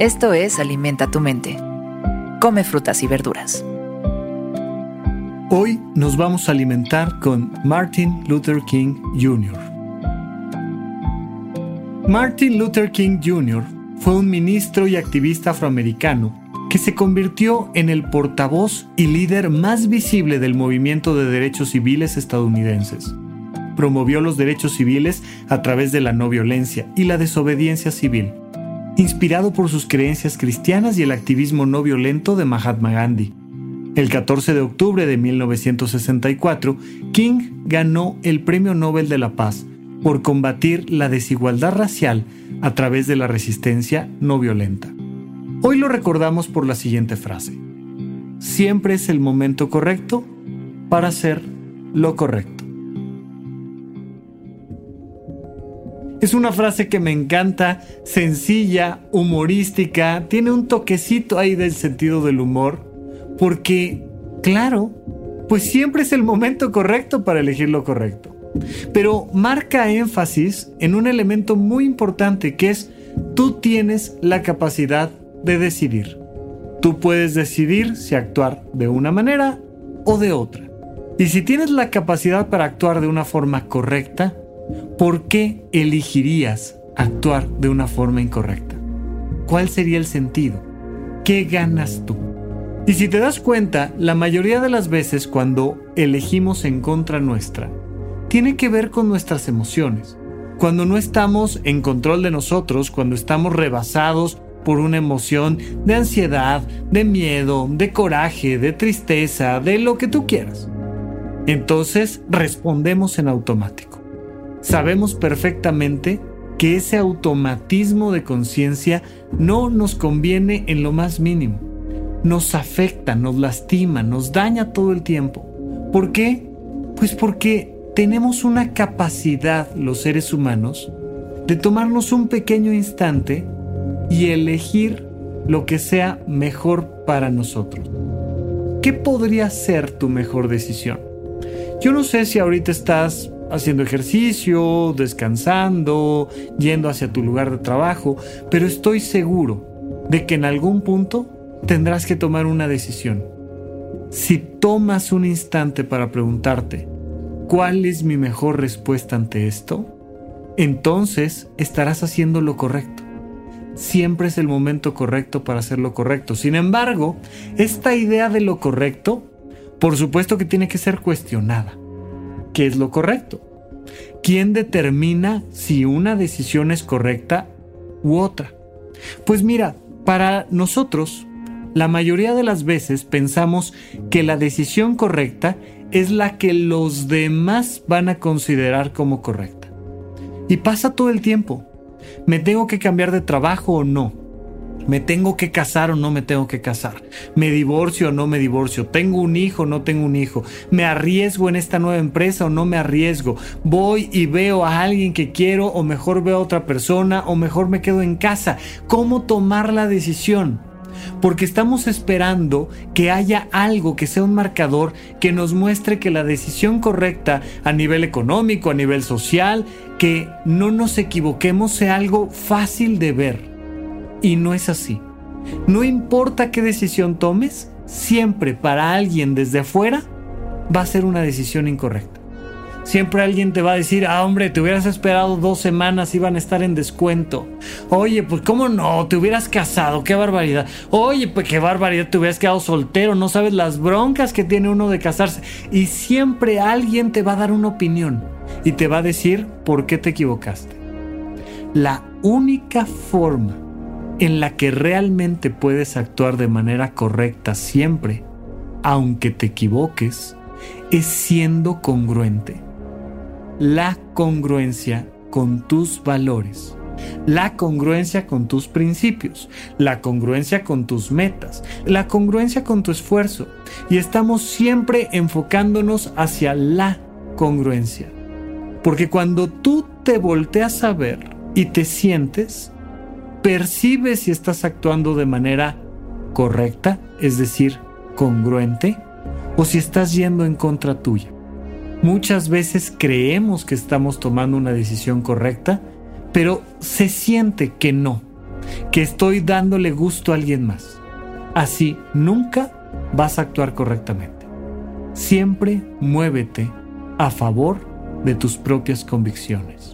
Esto es Alimenta tu mente. Come frutas y verduras. Hoy nos vamos a alimentar con Martin Luther King Jr. Martin Luther King Jr. fue un ministro y activista afroamericano que se convirtió en el portavoz y líder más visible del movimiento de derechos civiles estadounidenses. Promovió los derechos civiles a través de la no violencia y la desobediencia civil inspirado por sus creencias cristianas y el activismo no violento de Mahatma Gandhi. El 14 de octubre de 1964, King ganó el Premio Nobel de la Paz por combatir la desigualdad racial a través de la resistencia no violenta. Hoy lo recordamos por la siguiente frase. Siempre es el momento correcto para hacer lo correcto. Es una frase que me encanta, sencilla, humorística, tiene un toquecito ahí del sentido del humor, porque, claro, pues siempre es el momento correcto para elegir lo correcto. Pero marca énfasis en un elemento muy importante que es tú tienes la capacidad de decidir. Tú puedes decidir si actuar de una manera o de otra. Y si tienes la capacidad para actuar de una forma correcta, ¿por qué elegirías actuar de una forma incorrecta? ¿Cuál sería el sentido? ¿Qué ganas tú? Y si te das cuenta, la mayoría de las veces cuando elegimos en contra nuestra, tiene que ver con nuestras emociones. Cuando no estamos en control de nosotros, cuando estamos rebasados por una emoción de ansiedad, de miedo, de coraje, de tristeza, de lo que tú quieras. Entonces respondemos en automático sabemos perfectamente que ese automatismo de conciencia no nos conviene en lo más mínimo. Nos afecta, nos lastima, nos daña todo el tiempo. ¿Por qué? Pues porque tenemos una capacidad, los seres humanos, de tomarnos un pequeño instante y elegir lo que sea mejor para nosotros. ¿Qué podría ser tu mejor decisión? Yo no sé si ahorita estás haciendo ejercicio, descansando, yendo hacia tu lugar de trabajo, pero estoy seguro de que en algún punto tendrás que tomar una decisión. Si tomas un instante para preguntarte, ¿cuál es mi mejor respuesta ante esto? Entonces estarás haciendo lo correcto. Siempre es el momento correcto para hacer lo correcto. Sin embargo, esta idea de lo correcto, por supuesto que tiene que ser cuestionada qué es lo correcto. ¿Quién determina si una decisión es correcta u otra? Pues mira, para nosotros, la mayoría de las veces pensamos que la decisión correcta es la que los demás van a considerar como correcta. Y pasa todo el tiempo. ¿Me tengo que cambiar de trabajo o no? ¿Me tengo que casar o no me tengo que casar? ¿Me divorcio o no me divorcio? ¿Tengo un hijo o no tengo un hijo? ¿Me arriesgo en esta nueva empresa o no me arriesgo? ¿Voy y veo a alguien que quiero o mejor veo a otra persona o mejor me quedo en casa? ¿Cómo tomar la decisión? Porque estamos esperando que haya algo que sea un marcador que nos muestre que la decisión correcta a nivel económico, a nivel social, que no nos equivoquemos sea algo fácil de ver. Y no es así. No importa qué decisión tomes, siempre para alguien desde afuera va a ser una decisión incorrecta. Siempre alguien te va a decir, ah, hombre, te hubieras esperado dos semanas, iban a estar en descuento. Oye, pues cómo no, te hubieras casado, qué barbaridad. Oye, pues qué barbaridad, te hubieras quedado soltero, no sabes las broncas que tiene uno de casarse. Y siempre alguien te va a dar una opinión y te va a decir por qué te equivocaste. La única forma en la que realmente puedes actuar de manera correcta siempre, aunque te equivoques, es siendo congruente. La congruencia con tus valores, la congruencia con tus principios, la congruencia con tus metas, la congruencia con tu esfuerzo. Y estamos siempre enfocándonos hacia la congruencia. Porque cuando tú te volteas a ver y te sientes, percibes si estás actuando de manera correcta, es decir, congruente, o si estás yendo en contra tuya. Muchas veces creemos que estamos tomando una decisión correcta, pero se siente que no. que estoy dándole gusto a alguien más. Así nunca vas a actuar correctamente. Siempre muévete a favor de tus propias convicciones.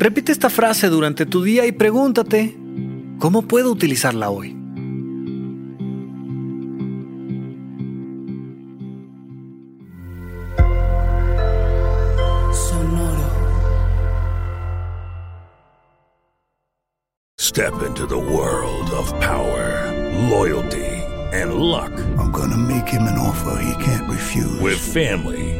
Repite esta frase durante tu día y pregúntate, ¿cómo puedo utilizarla hoy? Step into the world of power, loyalty, and luck. I'm gonna make him an offer he can't refuse. With family,